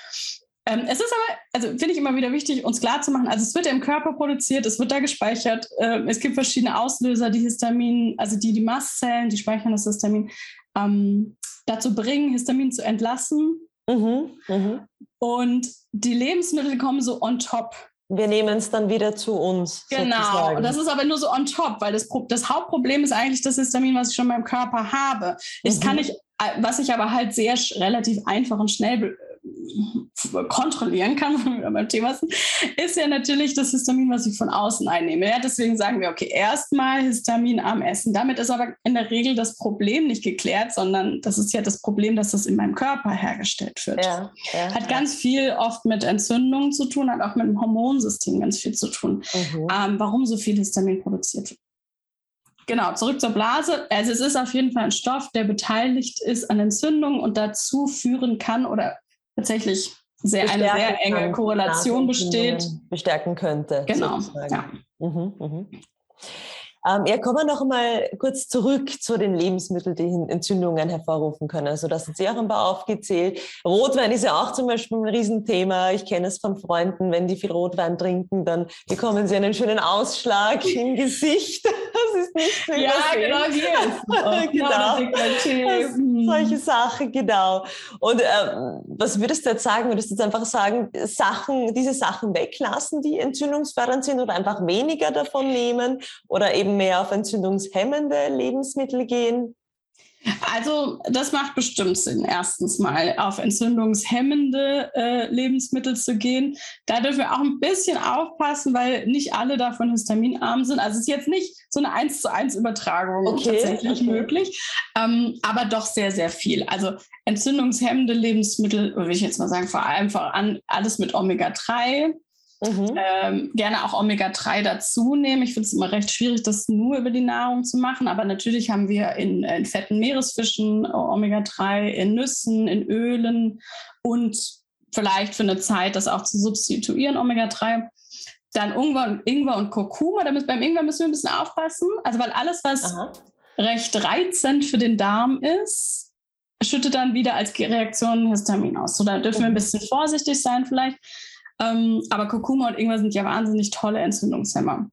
Ähm, es ist aber, also finde ich immer wieder wichtig, uns klarzumachen, also es wird ja im Körper produziert, es wird da gespeichert. Äh, es gibt verschiedene Auslöser, die Histamin, also die die Mastzellen, die speichern das Histamin, ähm, dazu bringen, Histamin zu entlassen. Mhm, mh. Und die Lebensmittel kommen so on top. Wir nehmen es dann wieder zu uns. Genau, sozusagen. das ist aber nur so on top, weil das, das Hauptproblem ist eigentlich das Histamin, was ich schon in meinem Körper habe. Ich mhm. kann nicht, äh, was ich aber halt sehr relativ einfach und schnell kontrollieren kann, wenn wir beim Thema sind, ist ja natürlich das Histamin, was ich von außen einnehme. Ja, deswegen sagen wir, okay, erstmal Histamin am Essen. Damit ist aber in der Regel das Problem nicht geklärt, sondern das ist ja das Problem, dass das in meinem Körper hergestellt wird. Ja, ja, hat ganz viel oft mit Entzündungen zu tun, hat auch mit dem Hormonsystem ganz viel zu tun. Mhm. Ähm, warum so viel Histamin produziert wird. Genau, zurück zur Blase. Also es ist auf jeden Fall ein Stoff, der beteiligt ist an Entzündungen und dazu führen kann oder tatsächlich sehr, eine sehr enge Korrelation besteht. Bestärken könnte. Genau. Ja. Mhm, mhm. Ähm, ja, kommen wir noch mal kurz zurück zu den Lebensmitteln, die Entzündungen hervorrufen können. Also das sind Sie auch ein paar aufgezählt. Rotwein ist ja auch zum Beispiel ein Riesenthema. Ich kenne es von Freunden, wenn die viel Rotwein trinken, dann bekommen sie einen schönen Ausschlag im Gesicht. Das ist nicht so Ja, genau, hier genau. Mhm. solche Sachen, genau. Und ähm, was würdest du jetzt sagen? Würdest du jetzt einfach sagen, Sachen, diese Sachen weglassen, die entzündungsfördernd sind oder einfach weniger davon nehmen oder eben mehr auf entzündungshemmende Lebensmittel gehen? Also das macht bestimmt Sinn, erstens mal auf entzündungshemmende äh, Lebensmittel zu gehen. Da dürfen wir auch ein bisschen aufpassen, weil nicht alle davon histaminarm sind. Also es ist jetzt nicht so eine 1 zu 1 Übertragung okay, tatsächlich okay. möglich, ähm, aber doch sehr, sehr viel. Also entzündungshemmende Lebensmittel, würde ich jetzt mal sagen, vor allem vor allem alles mit Omega-3 Mhm. Ähm, gerne auch Omega-3 dazu nehmen. Ich finde es immer recht schwierig, das nur über die Nahrung zu machen. Aber natürlich haben wir in, in fetten Meeresfischen Omega-3, in Nüssen, in Ölen und vielleicht für eine Zeit das auch zu substituieren, Omega-3. Dann Ingwer und, Ingwer und Kurkuma. Damit, beim Ingwer müssen wir ein bisschen aufpassen. Also weil alles, was Aha. recht reizend für den Darm ist, schüttet dann wieder als Reaktion Histamin aus. So, da dürfen wir ein mhm. bisschen vorsichtig sein vielleicht. Ähm, aber Kurkuma und Ingwer sind ja wahnsinnig tolle Entzündungshemmer.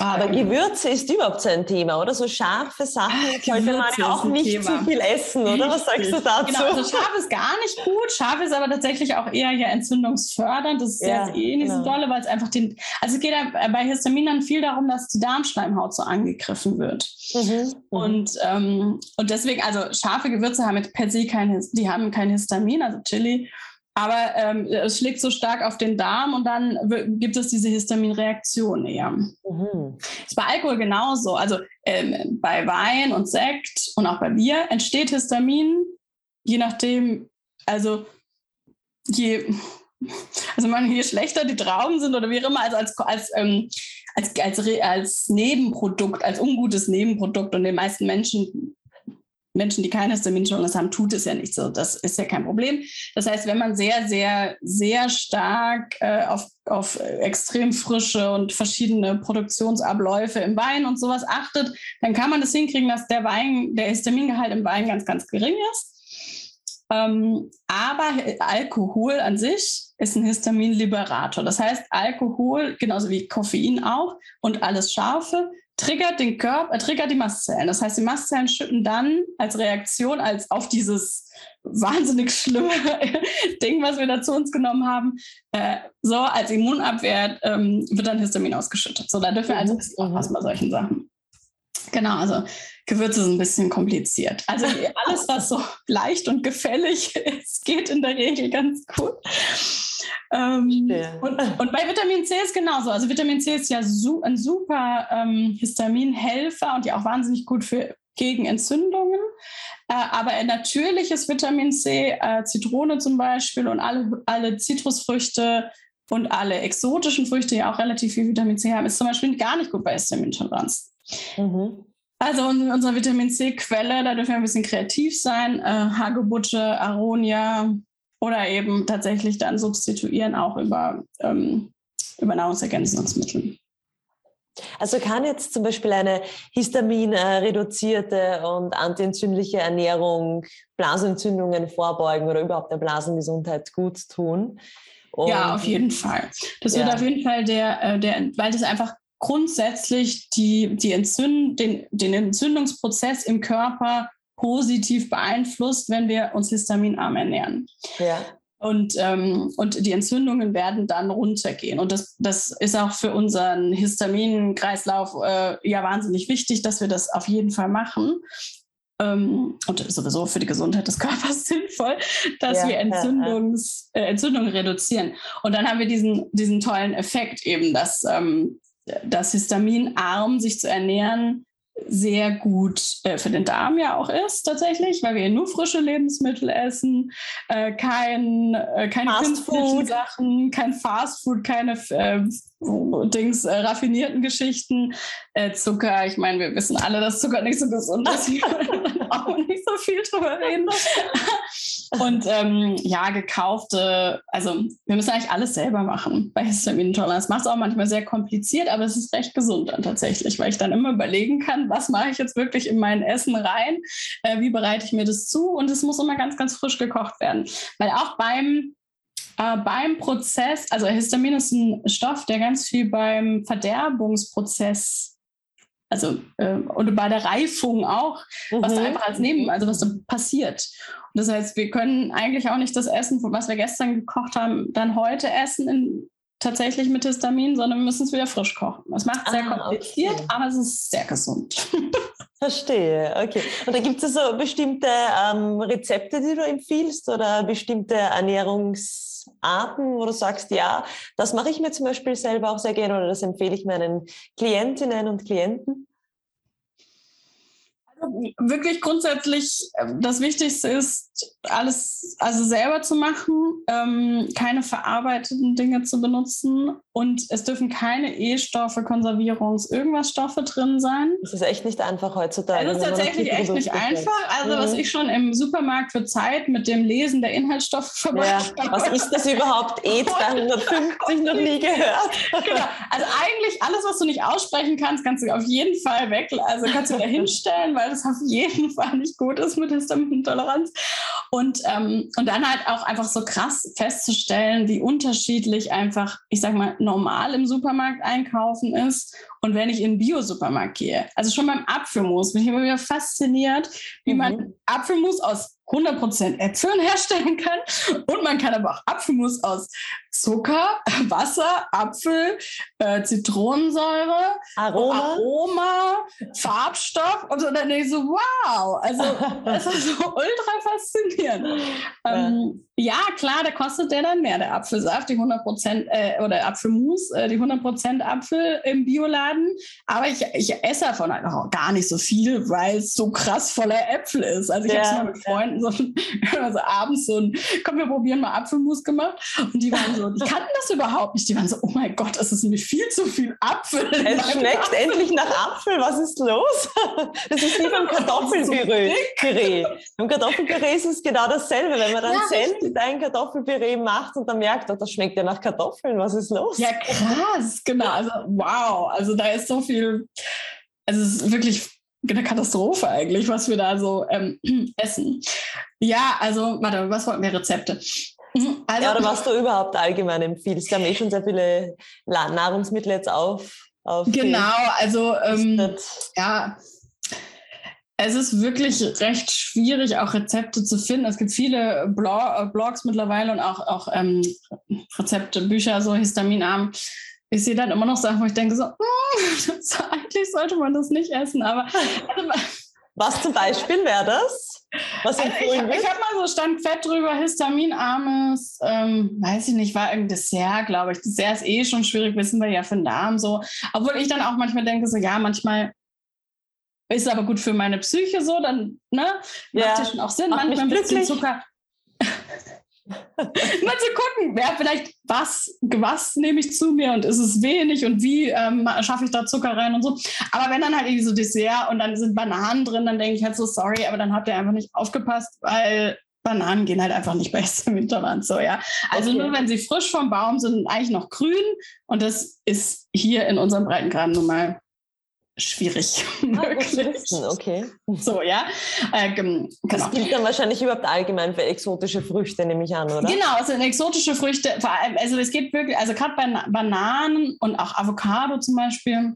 Aber Gewürze ist überhaupt so ein Thema, oder? So scharfe Sachen Ach, sollte man ja auch nicht Thema. zu viel essen, oder? Was sagst du dazu? Genau, also scharf ist gar nicht gut. Scharf ist aber tatsächlich auch eher ja entzündungsfördernd. Das ist ja, jetzt eh nicht genau. so dolle, weil es einfach den. Also es geht ja bei Histaminern viel darum, dass die Darmschleimhaut so angegriffen wird. Mhm. mhm. Und, ähm, und deswegen, also scharfe Gewürze haben per se kein, die haben kein Histamin, also Chili aber ähm, es schlägt so stark auf den Darm und dann gibt es diese Histaminreaktion eher. Mhm. Ist bei Alkohol genauso. Also ähm, bei Wein und Sekt und auch bei Bier entsteht Histamin, je nachdem, also je, also man, je schlechter die Trauben sind oder wie auch immer, also als, als, ähm, als, als, als Nebenprodukt, als ungutes Nebenprodukt und den meisten Menschen Menschen, die keine Histamintoleranz haben, tut es ja nicht so. Das ist ja kein Problem. Das heißt, wenn man sehr, sehr, sehr stark äh, auf, auf extrem frische und verschiedene Produktionsabläufe im Wein und sowas achtet, dann kann man das hinkriegen, dass der Wein, der Histamingehalt im Wein ganz, ganz gering ist. Ähm, aber Alkohol an sich ist ein Histaminliberator. Das heißt, Alkohol, genauso wie Koffein auch und alles Scharfe, triggert den Körper, äh, triggert die Mastzellen. Das heißt, die Mastzellen schütten dann als Reaktion als auf dieses wahnsinnig schlimme Ding, was wir da zu uns genommen haben, äh, so als Immunabwehr ähm, wird dann Histamin ausgeschüttet. So, da dürfen wir also bisschen aufpassen bei solchen Sachen. Genau, also Gewürze sind ein bisschen kompliziert. Also alles, was so leicht und gefällig ist, geht in der Regel ganz gut. Ähm, und, und, bei Vitamin C ist genauso. Also Vitamin C ist ja su ein super ähm, Histaminhelfer und ja auch wahnsinnig gut für, gegen Entzündungen. Äh, aber ein natürliches Vitamin C, äh, Zitrone zum Beispiel und alle, alle Zitrusfrüchte und alle exotischen Früchte, die auch relativ viel Vitamin C haben, ist zum Beispiel gar nicht gut bei Histaminintoleranz. Mhm. Also unsere Vitamin C-Quelle, da dürfen wir ein bisschen kreativ sein. Äh, Hagebutte, Aronia, oder eben tatsächlich dann substituieren auch über, ähm, über Nahrungsergänzungsmittel. Also kann jetzt zum Beispiel eine histaminreduzierte und antientzündliche Ernährung Blasenentzündungen vorbeugen oder überhaupt der Blasengesundheit gut tun? Und ja, auf jeden Fall. Das ja. wird auf jeden Fall der, äh, der, weil das einfach grundsätzlich die, die Entzünd, den, den Entzündungsprozess im Körper positiv beeinflusst, wenn wir uns histaminarm ernähren. Ja. Und, ähm, und die Entzündungen werden dann runtergehen. Und das, das ist auch für unseren Histaminkreislauf äh, ja wahnsinnig wichtig, dass wir das auf jeden Fall machen. Ähm, und sowieso für die Gesundheit des Körpers sinnvoll, dass ja, wir Entzündungs, ja, ja. Äh, Entzündungen reduzieren. Und dann haben wir diesen, diesen tollen Effekt eben, dass ähm, das Histaminarm sich zu ernähren sehr gut äh, für den Darm ja auch ist tatsächlich, weil wir nur frische Lebensmittel essen, äh, kein, äh, keine künstlichen Sachen, kein Fastfood, keine äh, Dings, äh, raffinierten Geschichten, äh, Zucker. Ich meine, wir wissen alle, dass Zucker nicht so gesund ist. Wir auch nicht so viel drüber reden. Und ähm, ja, gekaufte, also wir müssen eigentlich alles selber machen bei Histaminintoleranz. Macht es auch manchmal sehr kompliziert, aber es ist recht gesund dann tatsächlich, weil ich dann immer überlegen kann, was mache ich jetzt wirklich in mein Essen rein, äh, wie bereite ich mir das zu und es muss immer ganz, ganz frisch gekocht werden. Weil auch beim äh, beim Prozess, also Histamin ist ein Stoff, der ganz viel beim Verderbungsprozess also äh, und bei der Reifung auch, mhm. was da mhm. einfach als Neben, also was da passiert. Das heißt, wir können eigentlich auch nicht das Essen, was wir gestern gekocht haben, dann heute essen in, tatsächlich mit Histamin, sondern wir müssen es wieder frisch kochen. Das macht es sehr ah, kompliziert, okay. aber es ist sehr gesund. Verstehe, okay. Und da gibt es so bestimmte ähm, Rezepte, die du empfiehlst oder bestimmte Ernährungsarten, wo du sagst, ja, das mache ich mir zum Beispiel selber auch sehr gerne oder das empfehle ich meinen Klientinnen und Klienten? Wirklich grundsätzlich ähm, das Wichtigste ist, alles also selber zu machen, ähm, keine verarbeiteten Dinge zu benutzen und es dürfen keine E-Stoffe, Konservierungs-, irgendwas Stoffe drin sein. Das ist echt nicht einfach heutzutage. Das ist tatsächlich echt nicht einfach. Also, was mhm. ich schon im Supermarkt für Zeit mit dem Lesen der Inhaltsstoffe verbracht ja. Was ist das überhaupt? E250 noch nie gehört. Genau. Also, eigentlich alles, was du nicht aussprechen kannst, kannst du auf jeden Fall weg, also kannst du da hinstellen, weil das auf jeden Fall nicht gut ist mit Histaminintoleranz. Und, ähm, und dann halt auch einfach so krass festzustellen, wie unterschiedlich einfach, ich sag mal, normal im Supermarkt einkaufen ist und wenn ich in den Bio-Supermarkt gehe. Also schon beim Apfelmus bin ich immer wieder fasziniert, wie mhm. man Apfelmus aus 100% Äpfeln herstellen kann. Und man kann aber auch Apfelmus aus Zucker, Wasser, Apfel, äh, Zitronensäure, Aroma. Aroma, Farbstoff. Und so, dann denke ich so, wow, also das ist so ultra faszinierend. Ja. Ähm, ja, klar, da kostet der dann mehr, der Apfelsaft, die 100% äh, oder Apfelmus, äh, die 100% Apfel im Bioladen. Aber ich, ich esse davon halt auch gar nicht so viel, weil es so krass voller Äpfel ist. Also ich ja. habe es mal mit Freunden so, also abends so ein, komm, wir probieren mal Apfelmus gemacht. Und die waren so, die kannten das überhaupt nicht. Die waren so, oh mein Gott, es ist nämlich viel zu viel Apfel. Es schmeckt Apfel. endlich nach Apfel, was ist los? Das ist wie beim Kartoffelpüree. Beim Kartoffelpüree ist es genau dasselbe. Wenn man dann ja, Senf in ein Kartoffelpüree macht und dann merkt, oh, das schmeckt ja nach Kartoffeln, was ist los? Ja, krass, genau. Also wow, also da ist so viel, also es ist wirklich eine Katastrophe eigentlich, was wir da so ähm, essen. Ja, also, warte, was wollten wir Rezepte? Mhm, also, ja, oder was du überhaupt allgemein empfiehlst. Wir haben eh schon sehr viele Nahrungsmittel jetzt auf. auf genau, also ähm, ja, es ist wirklich recht schwierig, auch Rezepte zu finden. Es gibt viele Blog Blogs mittlerweile und auch, auch ähm, Rezepte, Bücher, so histaminarm. Ich sehe dann immer noch Sachen, wo ich denke so, mm, eigentlich sollte man das nicht essen, aber also, was zum Beispiel wäre das? Was also ich, ich habe mal so stand fett drüber, histaminarmes, ähm, weiß ich nicht, war irgendein Dessert, glaube ich. Dessert ist eh schon schwierig, wissen wir ja für den Darm so. Obwohl ich dann auch manchmal denke, so ja, manchmal ist es aber gut für meine Psyche so, dann ne, ja. macht ja schon auch Sinn. Manchmal ein bisschen Zucker. Mal zu gucken, wer vielleicht was, was nehme ich zu mir und ist es wenig und wie ähm, schaffe ich da Zucker rein und so. Aber wenn dann halt irgendwie so Dessert und dann sind Bananen drin, dann denke ich halt so, sorry, aber dann habt ihr einfach nicht aufgepasst, weil Bananen gehen halt einfach nicht besser im Winterland so, ja. Also okay. nur wenn sie frisch vom Baum sind, eigentlich noch grün und das ist hier in unserem Breitengraden nun mal schwierig. Ah, okay. So, ja. Äh, genau. Das gilt dann wahrscheinlich überhaupt allgemein für exotische Früchte, nehme ich an, oder? Genau, also exotische Früchte, vor allem, also es geht wirklich, also gerade bei Bananen und auch Avocado zum Beispiel,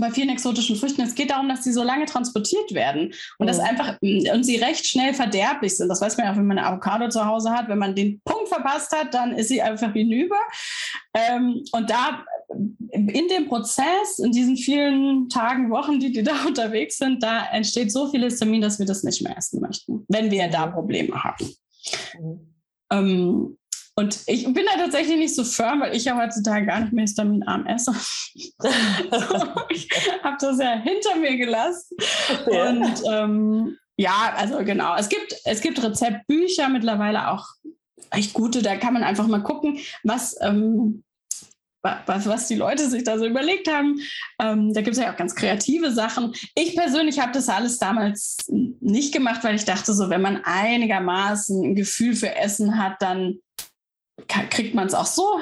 bei vielen exotischen Früchten, es geht darum, dass sie so lange transportiert werden und mhm. das einfach und sie recht schnell verderblich sind. Das weiß man ja, wenn man eine Avocado zu Hause hat. Wenn man den Punkt verpasst hat, dann ist sie einfach hinüber. Ähm, und da in dem Prozess, in diesen vielen Tagen, Wochen, die die da unterwegs sind, da entsteht so viel Histamin, dass wir das nicht mehr essen möchten, wenn wir da Probleme haben. Mhm. Ähm, und ich bin da tatsächlich nicht so firm, weil ich ja heutzutage gar nicht mehr Histaminarm esse. ich habe das ja hinter mir gelassen. Ja. Und ähm, ja, also genau. Es gibt, es gibt Rezeptbücher mittlerweile auch echt gute. Da kann man einfach mal gucken, was, ähm, was, was die Leute sich da so überlegt haben. Ähm, da gibt es ja auch ganz kreative Sachen. Ich persönlich habe das alles damals nicht gemacht, weil ich dachte, so, wenn man einigermaßen ein Gefühl für Essen hat, dann kriegt man es auch so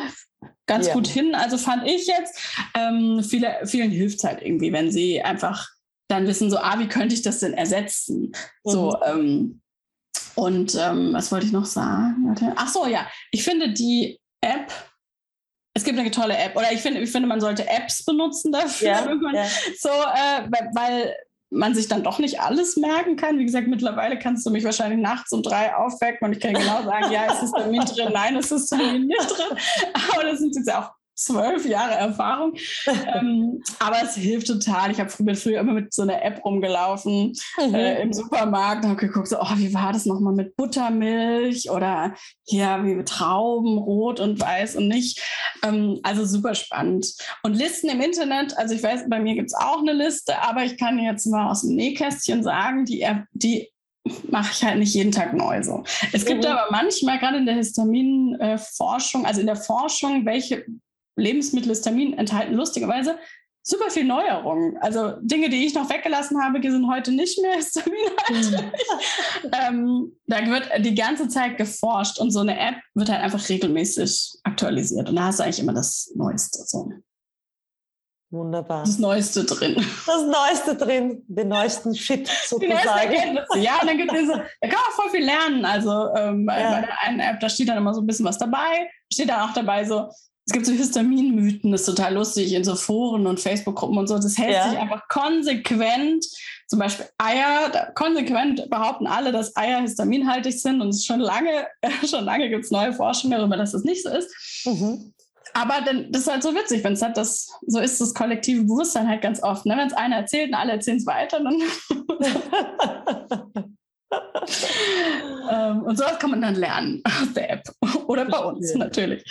ganz ja. gut hin. Also fand ich jetzt, ähm, viele, vielen hilft es halt irgendwie, wenn sie einfach dann wissen, so, ah, wie könnte ich das denn ersetzen? Mhm. So, ähm, und ähm, was wollte ich noch sagen? Ach so, ja, ich finde die App, es gibt eine tolle App, oder ich finde, ich finde, man sollte Apps benutzen dafür, ja, man, ja. so, äh, weil man sich dann doch nicht alles merken kann. Wie gesagt, mittlerweile kannst du mich wahrscheinlich nachts um drei aufwecken und ich kann genau sagen, ja, es ist Termin drin, nein, es ist Termin nicht drin. Aber das sind jetzt auch zwölf Jahre Erfahrung. ähm, aber es hilft total. Ich habe früher, früher immer mit so einer App rumgelaufen mhm. äh, im Supermarkt und habe geguckt, so, oh, wie war das nochmal mit Buttermilch oder hier wie mit Trauben, rot und weiß und nicht. Ähm, also super spannend. Und Listen im Internet, also ich weiß, bei mir gibt es auch eine Liste, aber ich kann jetzt mal aus dem Nähkästchen sagen, die, die mache ich halt nicht jeden Tag neu so. Es gibt mhm. aber manchmal gerade in der Histaminforschung, also in der Forschung, welche Lebensmittel Histamin enthalten, lustigerweise super viel Neuerungen. Also Dinge, die ich noch weggelassen habe, die sind heute nicht mehr histaminhaltig. Mhm. ähm, da wird die ganze Zeit geforscht und so eine App wird halt einfach regelmäßig aktualisiert. Und da hast du eigentlich immer das Neueste. So. Wunderbar. Das Neueste drin. Das Neueste drin, den neuesten Shit sozusagen. Ja, und dann gibt es, da kann man voll viel lernen. Also ähm, ja. bei der einen App, da steht dann immer so ein bisschen was dabei. Steht dann auch dabei so, es gibt so Histaminmythen, das ist total lustig in so Foren und Facebook-Gruppen und so. Das hält ja. sich einfach konsequent. Zum Beispiel Eier, konsequent behaupten alle, dass Eier histaminhaltig sind und schon lange, schon lange gibt es neue Forschung darüber, dass das nicht so ist. Mhm. Aber dann, das ist halt so witzig, wenn es halt das, so ist das kollektive Bewusstsein halt ganz oft. Ne? Wenn es einer erzählt und alle erzählen es weiter, dann. ähm, und sowas kann man dann lernen aus der App. Oder bei uns natürlich.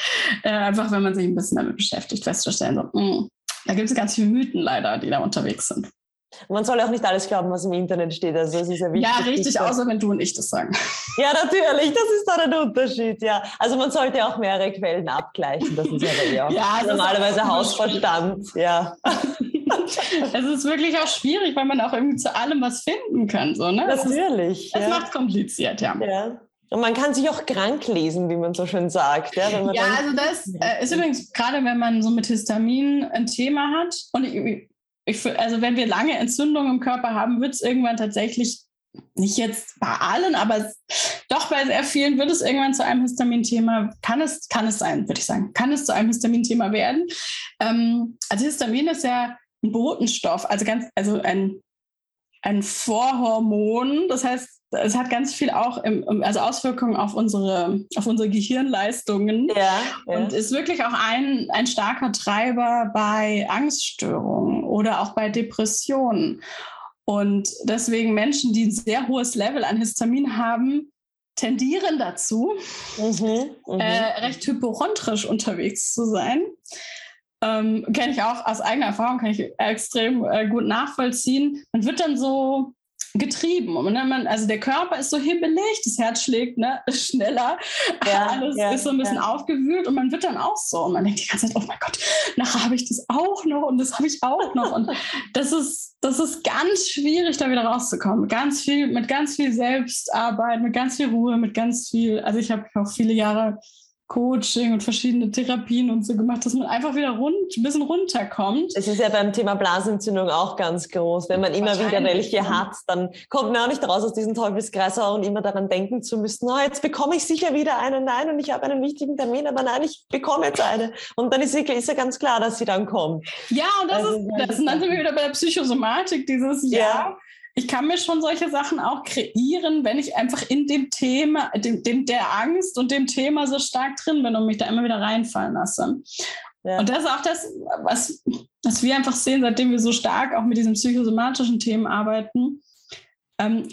Äh, einfach, wenn man sich ein bisschen damit beschäftigt, festzustellen, so, mh, hm, da gibt es ganz viele Mythen leider, die da unterwegs sind. Man soll auch nicht alles glauben, was im Internet steht. Also es ist ja wichtig. Ja, richtig, außer wenn du und ich das sagen. Ja, natürlich, das ist dann ein Unterschied, ja. Also man sollte auch mehrere Quellen abgleichen. Das ist aber ja, ja normalerweise Hausverstand, ja. es ist wirklich auch schwierig, weil man auch irgendwie zu allem was finden kann. So, ne? Natürlich. Es ja. macht kompliziert, ja. ja. Und man kann sich auch krank lesen, wie man so schön sagt. Ja, ja also das äh, ist übrigens gerade, wenn man so mit Histamin ein Thema hat. Und ich, ich, also wenn wir lange Entzündungen im Körper haben, wird es irgendwann tatsächlich, nicht jetzt bei allen, aber doch bei sehr vielen wird es irgendwann zu einem Histamin-Thema, kann es, kann es sein, würde ich sagen, kann es zu einem Histamin-Thema werden. Ähm, also Histamin ist ja Botenstoff, also ganz, also ein, ein Vorhormon, das heißt, es hat ganz viel auch im, also Auswirkungen auf unsere, auf unsere Gehirnleistungen ja, ja. und ist wirklich auch ein, ein starker Treiber bei Angststörungen oder auch bei Depressionen. Und deswegen Menschen, die ein sehr hohes Level an Histamin haben, tendieren dazu, mhm, mhm. äh, recht hypochondrisch unterwegs zu sein. Ähm, kenne ich auch aus eigener Erfahrung, kann ich extrem äh, gut nachvollziehen. Man wird dann so getrieben. Und man, also der Körper ist so hibbelig, das Herz schlägt ne, schneller, ja, alles ja, ist so ein bisschen ja. aufgewühlt und man wird dann auch so. Und man denkt die ganze Zeit, oh mein Gott, nachher habe ich das auch noch und das habe ich auch noch. Und das ist, das ist ganz schwierig, da wieder rauszukommen. Ganz viel, mit ganz viel Selbstarbeit, mit ganz viel Ruhe, mit ganz viel, also ich habe auch viele Jahre Coaching und verschiedene Therapien und so gemacht, dass man einfach wieder rund, ein bisschen runterkommt. Es ist ja beim Thema Blasenentzündung auch ganz groß. Wenn man immer wieder welche hat, dann kommt man auch nicht raus aus diesem Teufelskreis und immer daran denken zu müssen, oh, jetzt bekomme ich sicher wieder einen, nein, und ich habe einen wichtigen Termin, aber nein, ich bekomme jetzt eine. Und dann ist, ist ja ganz klar, dass sie dann kommt. Ja, und das also, ist, das, das dann sind wir wieder bei der Psychosomatik, dieses ja. ja ich kann mir schon solche Sachen auch kreieren, wenn ich einfach in dem Thema, dem, dem der Angst und dem Thema so stark drin bin und mich da immer wieder reinfallen lasse. Ja. Und das ist auch das, was, was wir einfach sehen, seitdem wir so stark auch mit diesen psychosomatischen Themen arbeiten. Ähm,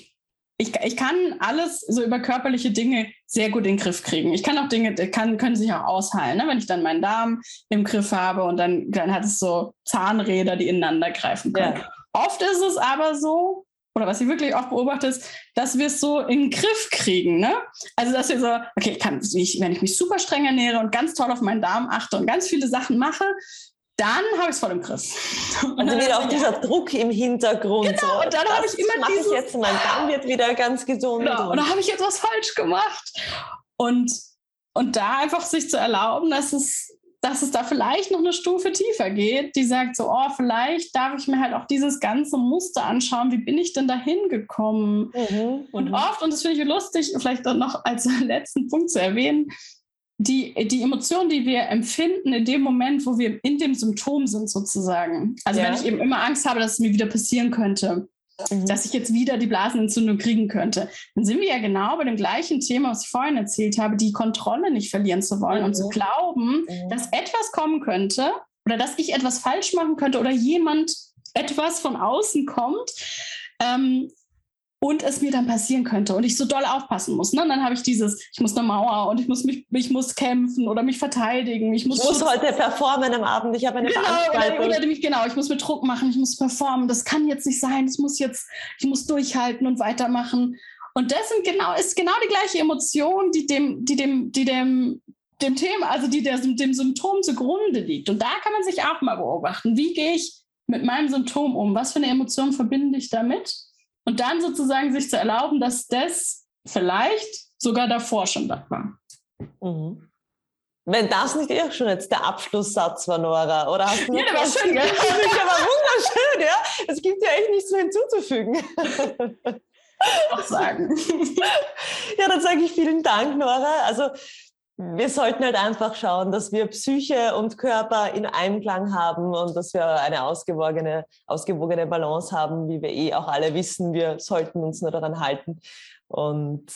ich, ich kann alles so über körperliche Dinge sehr gut in den Griff kriegen. Ich kann auch Dinge, kann, können sich auch ausheilen, ne? wenn ich dann meinen Darm im Griff habe und dann, dann hat es so Zahnräder, die ineinander greifen können. Ja. Oft ist es aber so, oder was ich wirklich oft beobachte, ist, dass wir es so in den Griff kriegen. Ne? Also, dass wir so, okay, ich kann, wenn ich mich super streng ernähre und ganz toll auf meinen Darm achte und ganz viele Sachen mache, dann habe ich es voll im Griff. Und also wieder auch dieser Druck im Hintergrund. Genau, und dann habe ich immer mache ich jetzt, mein Darm wird wieder ganz gesund. Genau, und dann habe ich jetzt was falsch gemacht. Und, und da einfach sich zu erlauben, dass es dass es da vielleicht noch eine Stufe tiefer geht, die sagt so, oh, vielleicht darf ich mir halt auch dieses ganze Muster anschauen, wie bin ich denn da hingekommen? Mhm, und mhm. oft, und das finde ich lustig, vielleicht noch als letzten Punkt zu erwähnen, die, die Emotionen, die wir empfinden in dem Moment, wo wir in dem Symptom sind sozusagen. Also ja. wenn ich eben immer Angst habe, dass es mir wieder passieren könnte, mhm. dass ich jetzt wieder die Blasenentzündung kriegen könnte. Dann sind wir ja genau bei dem gleichen Thema, was ich vorhin erzählt habe, die Kontrolle nicht verlieren zu wollen mhm. und zu glauben, mhm. dass etwas kommen könnte oder dass ich etwas falsch machen könnte oder jemand etwas von außen kommt, ähm, und es mir dann passieren könnte und ich so doll aufpassen muss. Ne? Und dann habe ich dieses, ich muss eine Mauer und ich muss mich, ich muss kämpfen oder mich verteidigen. Ich muss, ich muss heute performen am Abend, ich habe eine genau, Veranstaltung. Oder, oder mich, genau, ich muss mir Druck machen, ich muss performen. Das kann jetzt nicht sein. Ich muss jetzt, ich muss durchhalten und weitermachen. Und das sind genau, ist genau die gleiche Emotion, die dem, die dem, die dem, dem Thema, also die der, dem Symptom zugrunde liegt. Und da kann man sich auch mal beobachten. Wie gehe ich mit meinem Symptom um? Was für eine Emotion verbinde ich damit? Und dann sozusagen sich zu erlauben, dass das vielleicht sogar davor schon da war. Mhm. Wenn das nicht eh schon jetzt der Abschlusssatz war, Nora, oder hast du Ja, der war schön, gell? der war wunderschön, ja. Es gibt ja echt nichts mehr hinzuzufügen. Auch sagen. Ja, dann sage ich vielen Dank, Nora. Also wir sollten halt einfach schauen, dass wir Psyche und Körper in Einklang haben und dass wir eine ausgewogene, ausgewogene Balance haben, wie wir eh auch alle wissen. Wir sollten uns nur daran halten und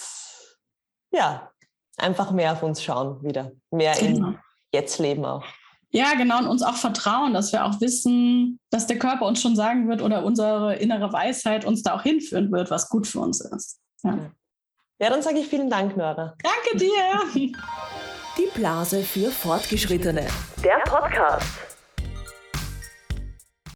ja, einfach mehr auf uns schauen wieder, mehr genau. im Jetzt leben auch. Ja, genau, und uns auch vertrauen, dass wir auch wissen, dass der Körper uns schon sagen wird oder unsere innere Weisheit uns da auch hinführen wird, was gut für uns ist. Ja. Ja, dann sage ich vielen Dank, Nora. Danke dir. Die Blase für Fortgeschrittene. Der Podcast.